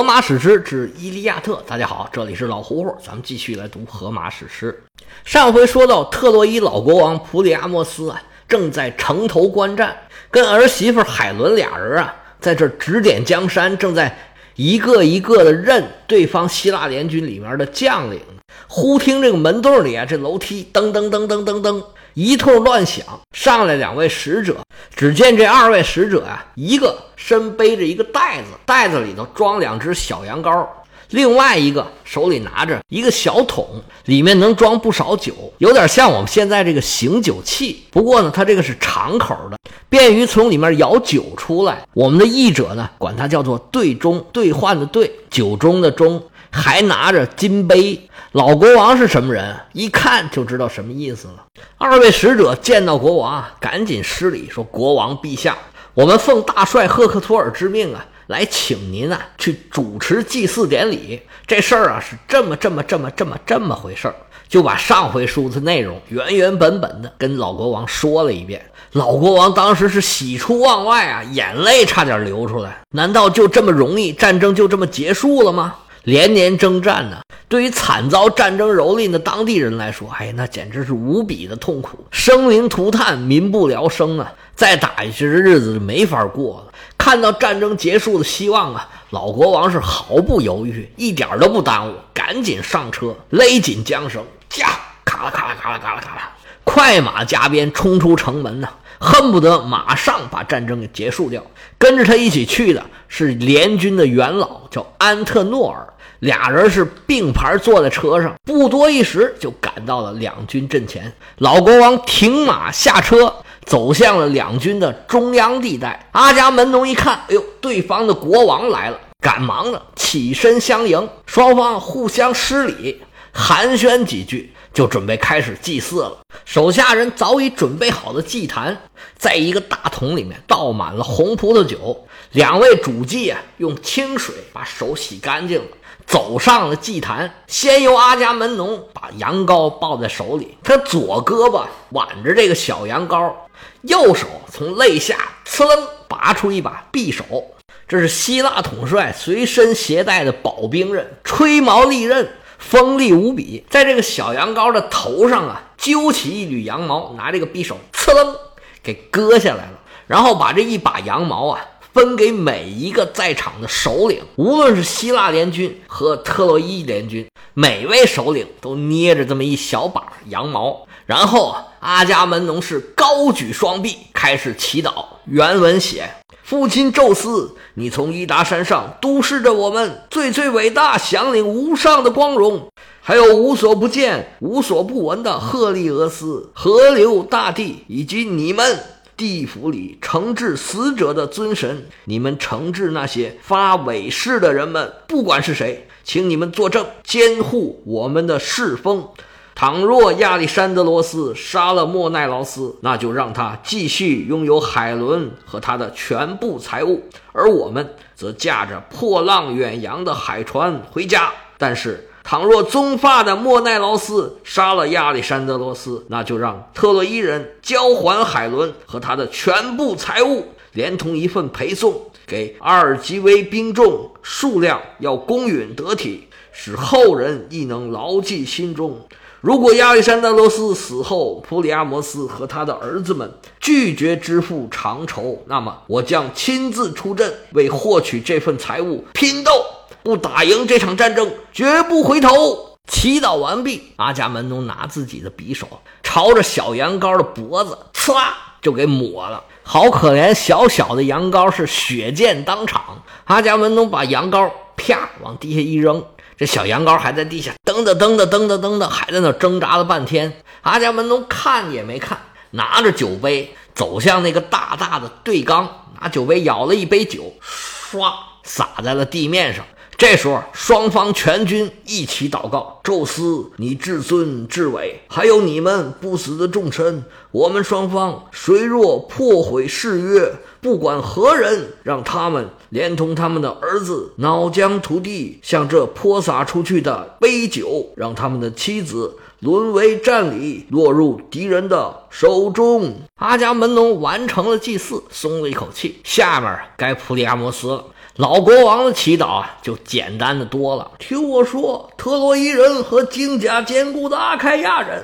荷马史诗之《伊利亚特》，大家好，这里是老胡胡，咱们继续来读荷马史诗。上回说到，特洛伊老国王普里阿莫斯啊，正在城头观战，跟儿媳妇海伦俩人啊，在这指点江山，正在一个一个的认对方希腊联军里面的将领。忽听这个门洞里啊，这楼梯噔噔噔噔噔噔。一通乱响，上来两位使者。只见这二位使者啊，一个身背着一个袋子，袋子里头装两只小羊羔；另外一个手里拿着一个小桶，里面能装不少酒，有点像我们现在这个醒酒器。不过呢，它这个是长口的，便于从里面舀酒出来。我们的译者呢，管它叫做兑中，兑换的兑，酒中的中，还拿着金杯。老国王是什么人？一看就知道什么意思了。二位使者见到国王，赶紧施礼说：“国王陛下，我们奉大帅赫克托尔之命啊，来请您啊去主持祭祀典礼。这事儿啊是这么这么这么这么这么回事儿。”就把上回书的内容原原本本的跟老国王说了一遍。老国王当时是喜出望外啊，眼泪差点流出来。难道就这么容易，战争就这么结束了吗？连年征战呢，对于惨遭战争蹂躏的当地人来说，哎，那简直是无比的痛苦，生灵涂炭，民不聊生啊！再打下去，这日子就没法过了。看到战争结束的希望啊，老国王是毫不犹豫，一点都不耽误，赶紧上车，勒紧缰绳，驾，咔啦咔啦咔啦咔啦咔啦，快马加鞭冲出城门呢，恨不得马上把战争给结束掉。跟着他一起去的是联军的元老，叫安特诺尔。俩人是并排坐在车上，不多一时就赶到了两军阵前。老国王停马下车，走向了两军的中央地带。阿伽门农一看，哎呦，对方的国王来了，赶忙的起身相迎。双方互相施礼，寒暄几句，就准备开始祭祀了。手下人早已准备好了祭坛，在一个大桶里面倒满了红葡萄酒。两位主祭啊，用清水把手洗干净了。走上了祭坛，先由阿伽门农把羊羔抱在手里，他左胳膊挽着这个小羊羔，右手从肋下呲楞拔出一把匕首，这是希腊统帅随身携带的宝兵刃，吹毛利刃，锋利无比。在这个小羊羔的头上啊，揪起一缕羊毛，拿这个匕首刺楞给割下来了，然后把这一把羊毛啊。分给每一个在场的首领，无论是希腊联军和特洛伊联军，每位首领都捏着这么一小把羊毛。然后阿伽门农是高举双臂开始祈祷。原文写：“父亲宙斯，你从伊达山上督视着我们最最伟大、享领无上的光荣，还有无所不见、无所不闻的赫利俄斯、河流、大地以及你们。”地府里惩治死者的尊神，你们惩治那些发伪誓的人们，不管是谁，请你们作证，监护我们的世风。倘若亚历山德罗斯杀了莫奈劳斯，那就让他继续拥有海伦和他的全部财物，而我们则驾着破浪远洋的海船回家。但是。倘若棕发的莫奈劳斯杀了亚历山德罗斯，那就让特洛伊人交还海伦和他的全部财物，连同一份陪送给阿尔吉威兵众，数量要公允得体，使后人亦能牢记心中。如果亚历山大罗斯死后，普里阿摩斯和他的儿子们拒绝支付偿酬，那么我将亲自出阵，为获取这份财物拼斗。不打赢这场战争，绝不回头。祈祷完毕，阿伽门农拿自己的匕首朝着小羊羔的脖子，呲啦就给抹了。好可怜，小小的羊羔是血溅当场。阿伽门农把羊羔啪往地下一扔，这小羊羔还在地下蹬的蹬的蹬的蹬的，还在那挣扎了半天。阿伽门农看也没看，拿着酒杯走向那个大大的对缸，拿酒杯舀了一杯酒，唰洒在了地面上。这时候，双方全军一起祷告：“宙斯，你至尊至伟，还有你们不死的众神，我们双方谁若破毁誓约，不管何人，让他们连同他们的儿子脑浆涂地，向这泼洒出去的杯酒，让他们的妻子沦为战礼，落入敌人的手中。”阿伽门农完成了祭祀，松了一口气。下面该普里阿摩斯了。老国王的祈祷啊，就简单的多了。听我说，特洛伊人和金甲坚固的阿开亚人，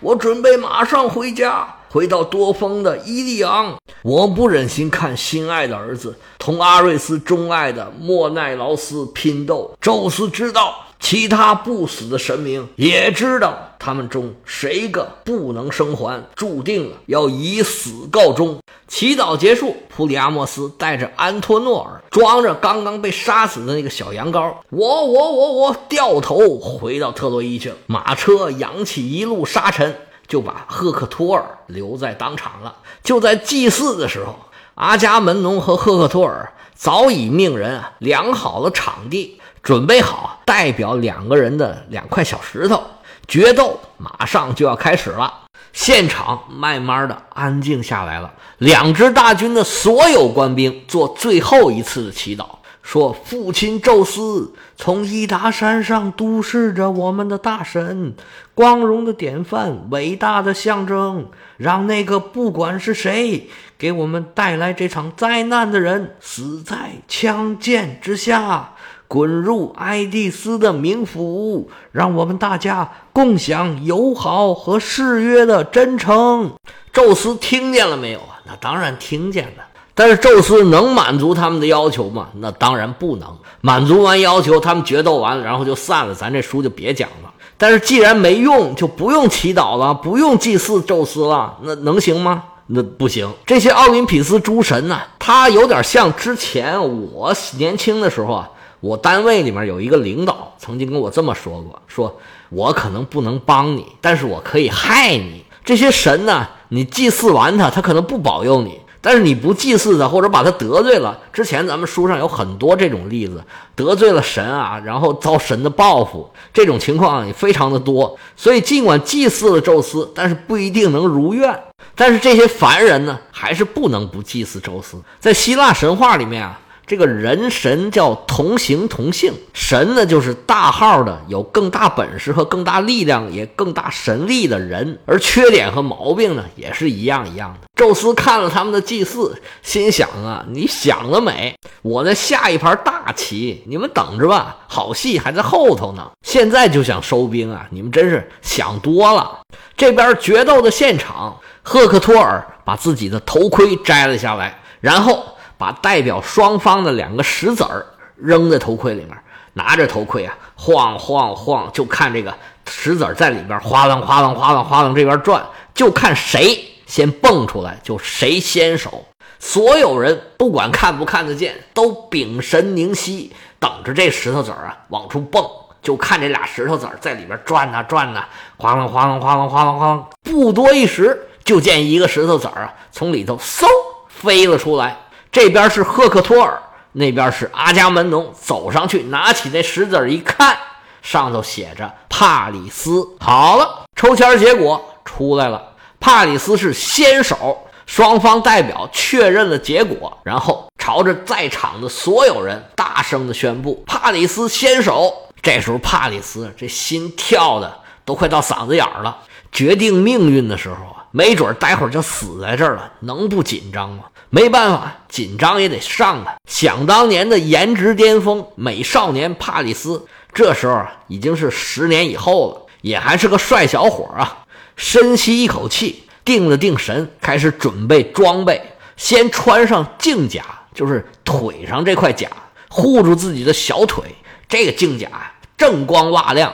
我准备马上回家，回到多风的伊利昂。我不忍心看心爱的儿子同阿瑞斯钟爱的莫奈劳斯拼斗。宙斯知道。其他不死的神明也知道，他们中谁个不能生还，注定了要以死告终。祈祷结束，普里阿莫斯带着安托诺尔，装着刚刚被杀死的那个小羊羔，我我我我掉头回到特洛伊去了。马车扬起一路沙尘，就把赫克托尔留在当场了。就在祭祀的时候，阿伽门农和赫克托尔早已命人啊量好了场地。准备好，代表两个人的两块小石头，决斗马上就要开始了。现场慢慢的安静下来了。两支大军的所有官兵做最后一次的祈祷，说：“父亲宙斯从伊达山上督视着我们的大神，光荣的典范，伟大的象征，让那个不管是谁给我们带来这场灾难的人死在枪剑之下。”滚入爱蒂斯的冥府，让我们大家共享友好和誓约的真诚。宙斯听见了没有啊？那当然听见了。但是宙斯能满足他们的要求吗？那当然不能。满足完要求，他们决斗完了，然后就散了，咱这书就别讲了。但是既然没用，就不用祈祷了，不用祭祀宙斯了，那能行吗？那不行。这些奥林匹斯诸神呢，他有点像之前我年轻的时候啊。我单位里面有一个领导曾经跟我这么说过：“说我可能不能帮你，但是我可以害你。这些神呢，你祭祀完他，他可能不保佑你；但是你不祭祀他，或者把他得罪了，之前咱们书上有很多这种例子，得罪了神啊，然后遭神的报复，这种情况也非常的多。所以尽管祭祀了宙斯，但是不一定能如愿。但是这些凡人呢，还是不能不祭祀宙斯。在希腊神话里面啊。”这个人神叫同形同性，神呢就是大号的，有更大本事和更大力量，也更大神力的人，而缺点和毛病呢也是一样一样的。宙斯看了他们的祭祀，心想啊，你想得美！我在下一盘大棋，你们等着吧，好戏还在后头呢。现在就想收兵啊，你们真是想多了。这边决斗的现场，赫克托尔把自己的头盔摘了下来，然后。把代表双方的两个石子儿扔在头盔里面，拿着头盔啊，晃晃晃，就看这个石子儿在里边哗楞哗楞哗楞哗楞这边转，就看谁先蹦出来，就谁先手。所有人不管看不看得见，都屏神凝息，等着这石头子儿啊往出蹦，就看这俩石头子儿在里边转呐转呐，哗楞哗楞哗楞哗楞哗楞。不多一时，就见一个石头子儿啊从里头嗖飞了出来。这边是赫克托尔，那边是阿伽门农。走上去，拿起那石子一看，上头写着帕里斯。好了，抽签结果出来了，帕里斯是先手。双方代表确认了结果，然后朝着在场的所有人大声的宣布：帕里斯先手。这时候，帕里斯这心跳的都快到嗓子眼儿了。决定命运的时候，没准待会儿就死在这儿了，能不紧张吗？没办法，紧张也得上啊！想当年的颜值巅峰美少年帕里斯，这时候已经是十年以后了，也还是个帅小伙啊！深吸一口气，定了定神，开始准备装备。先穿上镜甲，就是腿上这块甲，护住自己的小腿。这个镜甲锃光瓦亮，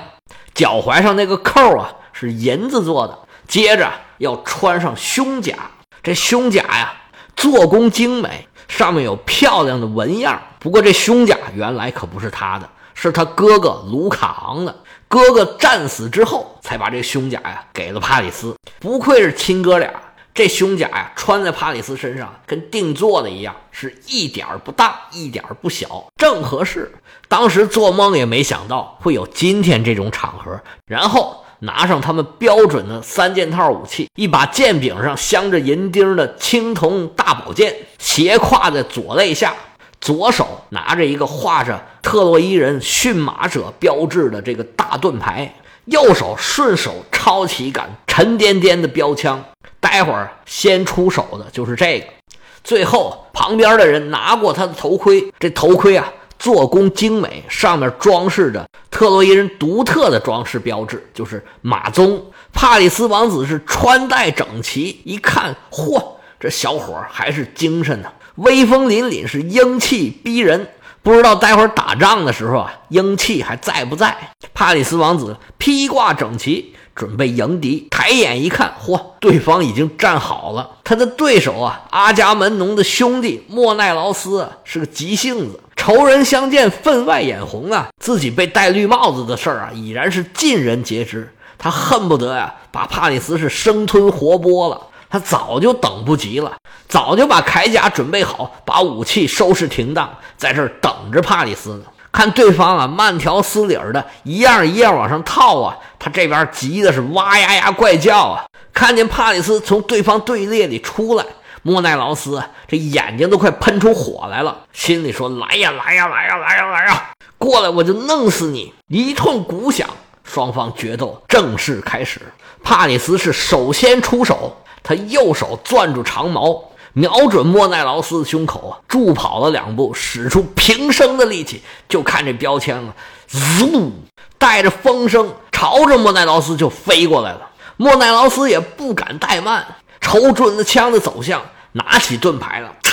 脚踝上那个扣啊是银子做的。接着要穿上胸甲，这胸甲呀。做工精美，上面有漂亮的纹样。不过这胸甲原来可不是他的，是他哥哥卢卡昂的。哥哥战死之后，才把这胸甲呀给了帕里斯。不愧是亲哥俩，这胸甲呀穿在帕里斯身上跟定做的一样，是一点儿不大，一点儿不小，正合适。当时做梦也没想到会有今天这种场合。然后。拿上他们标准的三件套武器，一把剑柄上镶着银钉的青铜大宝剑，斜挎在左肋下，左手拿着一个画着特洛伊人驯马者标志的这个大盾牌，右手顺手抄起一杆沉甸甸的标枪。待会儿先出手的就是这个，最后旁边的人拿过他的头盔，这头盔啊做工精美，上面装饰着特洛伊人独特的装饰标志，就是马鬃。帕里斯王子是穿戴整齐，一看，嚯，这小伙还是精神呢，威风凛凛，是英气逼人。不知道待会儿打仗的时候啊，英气还在不在？帕里斯王子披挂整齐。准备迎敌，抬眼一看，嚯，对方已经站好了。他的对手啊，阿伽门农的兄弟莫奈劳斯是个急性子，仇人相见分外眼红啊。自己被戴绿帽子的事儿啊，已然是尽人皆知。他恨不得呀，把帕里斯是生吞活剥了。他早就等不及了，早就把铠甲准备好，把武器收拾停当，在这儿等着帕里斯呢。看对方啊，慢条斯理的，一样一样往上套啊，他这边急的是哇呀呀怪叫啊！看见帕里斯从对方队列里出来，莫奈劳斯这眼睛都快喷出火来了，心里说：“来呀来呀来呀来呀来呀，过来我就弄死你！”一通鼓响，双方决斗正式开始。帕里斯是首先出手，他右手攥住长矛。瞄准莫奈劳斯的胸口，助跑了两步，使出平生的力气，就看这标枪啊，嗖，带着风声朝着莫奈劳斯就飞过来了。莫奈劳斯也不敢怠慢，瞅准了枪的走向，拿起盾牌了，嘡，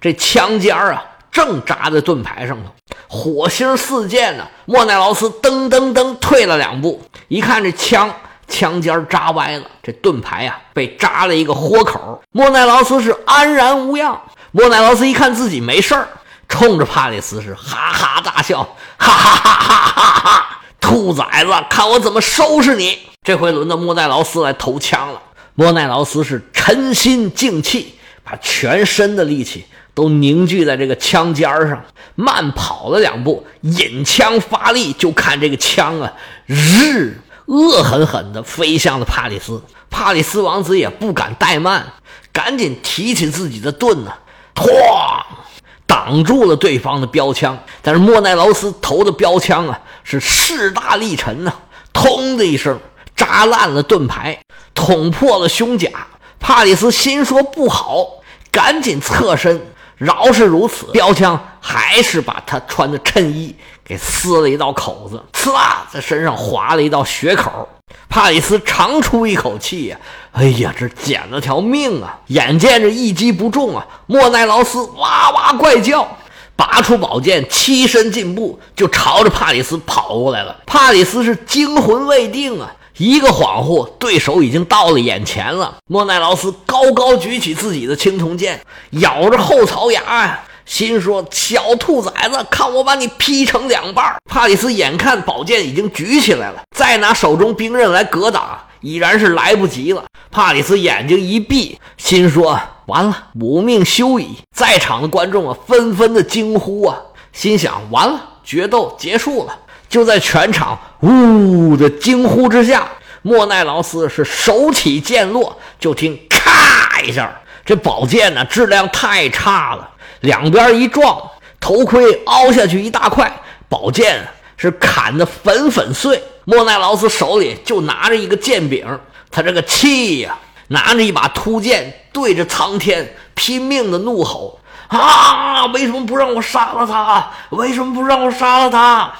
这枪尖儿啊，正扎在盾牌上头，火星四溅呢。莫奈劳斯噔噔噔退了两步，一看这枪。枪尖扎歪了，这盾牌呀被扎了一个豁口。莫奈劳斯是安然无恙。莫奈劳斯一看自己没事儿，冲着帕里斯是哈哈大笑，哈哈哈哈哈哈！兔崽子，看我怎么收拾你！这回轮到莫奈劳斯来投枪了。莫奈劳斯是沉心静气，把全身的力气都凝聚在这个枪尖上，慢跑了两步，引枪发力，就看这个枪啊，日。恶狠狠地飞向了帕里斯，帕里斯王子也不敢怠慢，赶紧提起自己的盾呢，哐，挡住了对方的标枪。但是莫奈劳斯投的标枪啊，是势大力沉呐，通的一声扎烂了盾牌，捅破了胸甲。帕里斯心说不好，赶紧侧身。饶是如此，标枪还是把他穿的衬衣给撕了一道口子，刺啦，在身上划了一道血口。帕里斯长出一口气呀，哎呀，这捡了条命啊！眼见着一击不中啊，莫奈劳斯哇哇怪叫，拔出宝剑，欺身进步，就朝着帕里斯跑过来了。帕里斯是惊魂未定啊。一个恍惚，对手已经到了眼前了。莫奈劳斯高高举起自己的青铜剑，咬着后槽牙呀，心说：“小兔崽子，看我把你劈成两半！”帕里斯眼看宝剑已经举起来了，再拿手中兵刃来格挡，已然是来不及了。帕里斯眼睛一闭，心说：“完了，吾命休矣！”在场的观众啊，纷纷的惊呼啊，心想：“完了，决斗结束了。”就在全场呜的惊呼之下，莫奈劳斯是手起剑落，就听咔一下，这宝剑呢质量太差了，两边一撞，头盔凹下去一大块，宝剑是砍得粉粉碎。莫奈劳斯手里就拿着一个剑柄，他这个气呀，拿着一把突剑对着苍天拼命的怒吼：“啊，为什么不让我杀了他？为什么不让我杀了他？”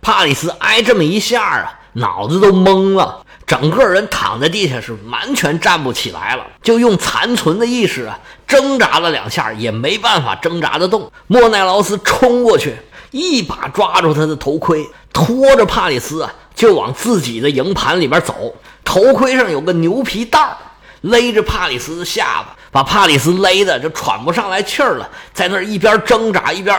帕里斯挨这么一下啊，脑子都懵了，整个人躺在地下是完全站不起来了，就用残存的意识啊挣扎了两下，也没办法挣扎得动。莫奈劳斯冲过去，一把抓住他的头盔，拖着帕里斯啊就往自己的营盘里边走。头盔上有个牛皮带儿。勒着帕里斯的下巴，把帕里斯勒的就喘不上来气儿了，在那儿一边挣扎一边，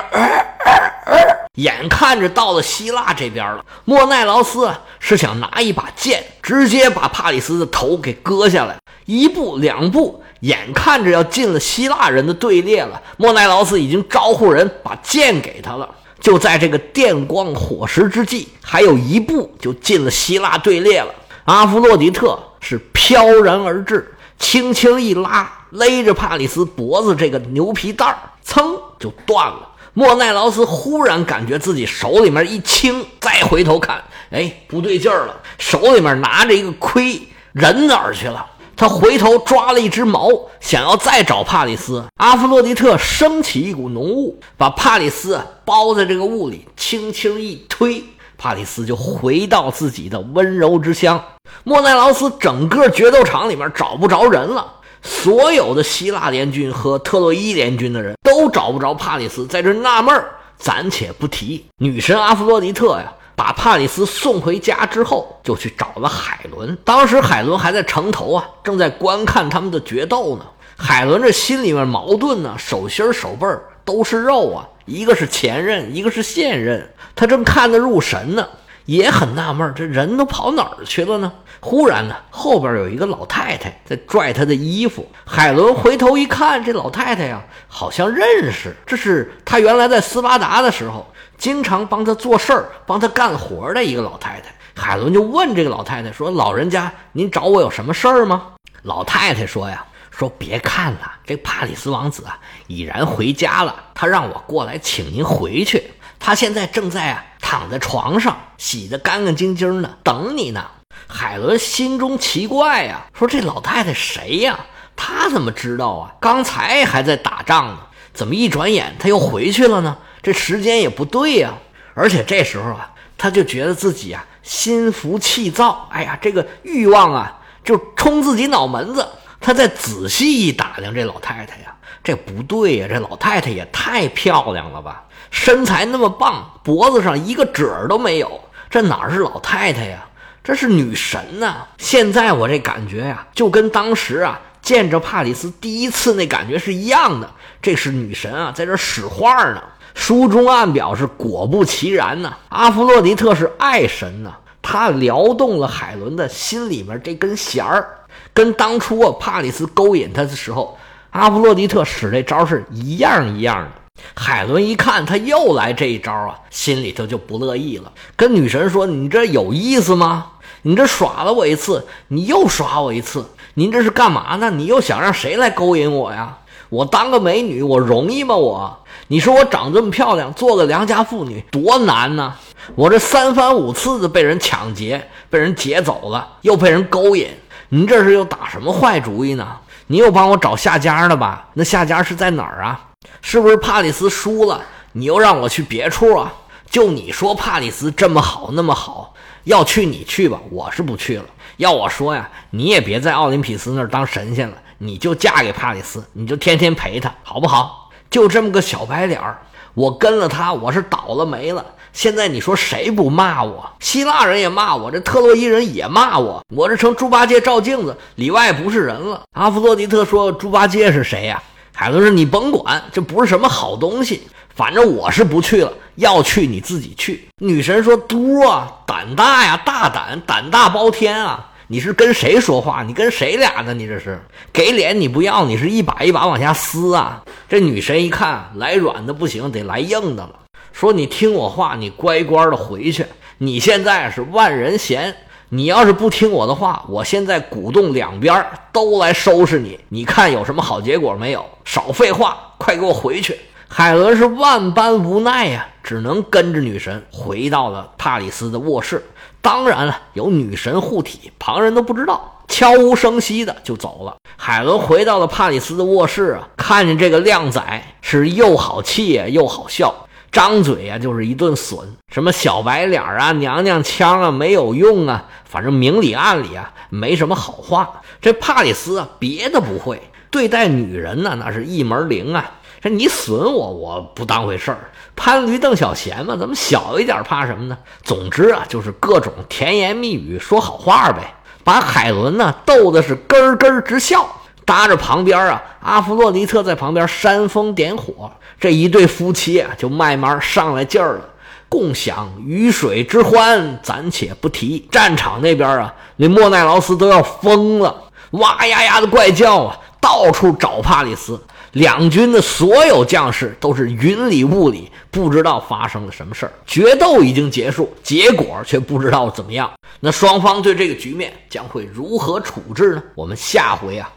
眼看着到了希腊这边了。莫奈劳斯是想拿一把剑，直接把帕里斯的头给割下来。一步两步，眼看着要进了希腊人的队列了。莫奈劳斯已经招呼人把剑给他了。就在这个电光火石之际，还有一步就进了希腊队列了。阿弗洛狄特是飘然而至。轻轻一拉，勒着帕里斯脖子这个牛皮带儿，噌就断了。莫奈劳斯忽然感觉自己手里面一轻，再回头看，哎，不对劲儿了，手里面拿着一个盔，人哪儿去了？他回头抓了一只矛，想要再找帕里斯。阿弗洛狄特升起一股浓雾，把帕里斯包在这个雾里，轻轻一推，帕里斯就回到自己的温柔之乡。莫奈劳斯整个决斗场里面找不着人了，所有的希腊联军和特洛伊联军的人都找不着帕里斯，在这纳闷儿。暂且不提女神阿弗洛狄特呀，把帕里斯送回家之后，就去找了海伦。当时海伦还在城头啊，正在观看他们的决斗呢。海伦这心里面矛盾呢，手心手背都是肉啊，一个是前任，一个是现任，他正看得入神呢。也很纳闷，这人都跑哪儿去了呢？忽然呢，后边有一个老太太在拽他的衣服。海伦回头一看，这老太太呀，好像认识，这是他原来在斯巴达的时候经常帮他做事儿、帮他干活的一个老太太。海伦就问这个老太太说：“老人家，您找我有什么事儿吗？”老太太说：“呀，说别看了，这帕里斯王子啊已然回家了，他让我过来请您回去。他现在正在啊。”躺在床上，洗得干干净净的，等你呢。海伦心中奇怪呀，说：“这老太太谁呀？她怎么知道啊？刚才还在打仗呢，怎么一转眼她又回去了呢？这时间也不对呀。而且这时候啊，他就觉得自己啊心浮气躁，哎呀，这个欲望啊就冲自己脑门子。他再仔细一打量这老太太呀，这不对呀，这老太太也太漂亮了吧！”身材那么棒，脖子上一个褶儿都没有，这哪是老太太呀？这是女神呐！现在我这感觉呀，就跟当时啊见着帕里斯第一次那感觉是一样的。这是女神啊，在这使唤呢。书中暗表是果不其然呐，阿弗洛狄特是爱神呐，他撩动了海伦的心里面这根弦儿，跟当初啊帕里斯勾引他的时候，阿弗洛狄特使这招是一样一样的。海伦一看他又来这一招啊，心里头就不乐意了，跟女神说：“你这有意思吗？你这耍了我一次，你又耍我一次，您这是干嘛呢？你又想让谁来勾引我呀？我当个美女，我容易吗？我，你说我长这么漂亮，做个良家妇女多难呢？我这三番五次的被人抢劫，被人劫走了，又被人勾引，您这是又打什么坏主意呢？你又帮我找下家了吧？那下家是在哪儿啊？”是不是帕里斯输了，你又让我去别处啊？就你说帕里斯这么好那么好，要去你去吧，我是不去了。要我说呀，你也别在奥林匹斯那儿当神仙了，你就嫁给帕里斯，你就天天陪他，好不好？就这么个小白脸儿，我跟了他，我是倒了霉了。现在你说谁不骂我？希腊人也骂我，这特洛伊人也骂我，我这成猪八戒照镜子，里外不是人了。阿弗洛狄特说：“猪八戒是谁呀？”海伦说：“你甭管，这不是什么好东西。反正我是不去了，要去你自己去。”女神说：“嘟啊，胆大呀，大胆，胆大包天啊！你是跟谁说话？你跟谁俩呢？你这是给脸你不要，你是一把一把往下撕啊！”这女神一看来软的不行，得来硬的了，说：“你听我话，你乖乖的回去。你现在是万人嫌。”你要是不听我的话，我现在鼓动两边都来收拾你，你看有什么好结果没有？少废话，快给我回去！海伦是万般无奈呀，只能跟着女神回到了帕里斯的卧室。当然了，有女神护体，旁人都不知道，悄无声息的就走了。海伦回到了帕里斯的卧室啊，看见这个靓仔是又好气又好笑。张嘴呀就是一顿损，什么小白脸啊、娘娘腔啊，没有用啊，反正明里暗里啊没什么好话。这帕里斯啊，别的不会，对待女人呢那是一门灵啊。这你损我，我不当回事儿。潘驴邓小闲嘛，咱们小一点怕什么呢？总之啊，就是各种甜言蜜语说好话呗，把海伦呢逗的是咯咯直笑。搭着旁边啊，阿弗洛尼特在旁边煽风点火，这一对夫妻啊就慢慢上来劲儿了，共享鱼水之欢，暂且不提。战场那边啊，那莫奈劳斯都要疯了，哇呀呀的怪叫啊，到处找帕里斯。两军的所有将士都是云里雾里，不知道发生了什么事儿。决斗已经结束，结果却不知道怎么样。那双方对这个局面将会如何处置呢？我们下回啊。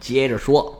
接着说。